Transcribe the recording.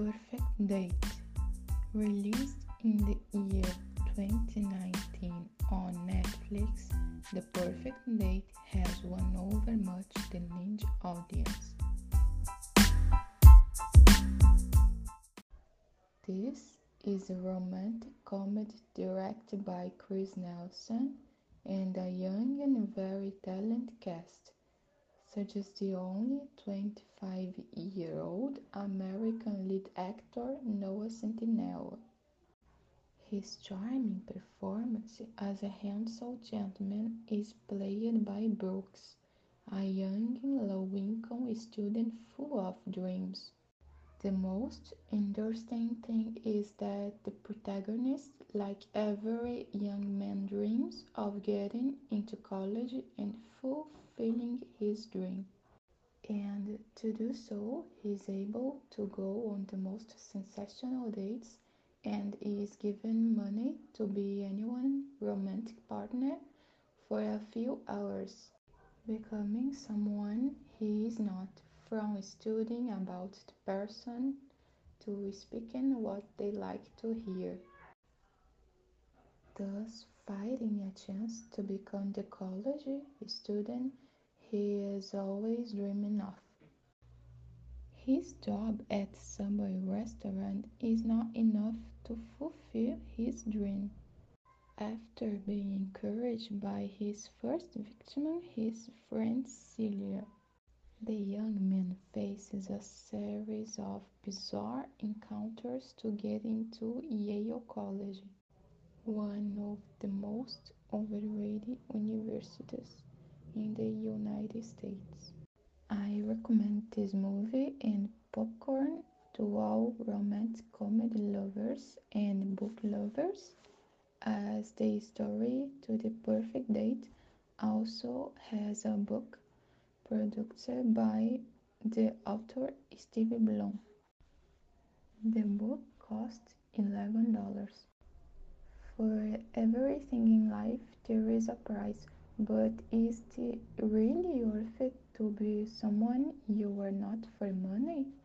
Perfect Date, released in the year 2019 on Netflix, The Perfect Date has won over much the niche audience. This is a romantic comedy directed by Chris Nelson and a young and very talented cast, such as the only 25 year old American lead actor Noah Centineo. His charming performance as a handsome gentleman is played by Brooks, a young low-income student full of dreams. The most interesting thing is that the protagonist, like every young man, dreams of getting into college and fulfilling his dream. And to do so, he is able to go on the most sensational dates and is given money to be anyone's romantic partner for a few hours, becoming someone he is not, from studying about the person to speaking what they like to hear, thus finding a chance to become the college student he is always dreaming of. His job at Subway restaurant is not enough to fulfill his dream. After being encouraged by his first victim, his friend Celia, the young man faces a series of bizarre encounters to get into Yale College, one of the most overrated universities in the United States. I recommend this movie and popcorn to all romantic comedy lovers and book lovers, as the story to the perfect date also has a book produced by the author Steve Bloom. The book cost $11. For everything in life, there is a price, but is it really worth it to be someone you are not for money?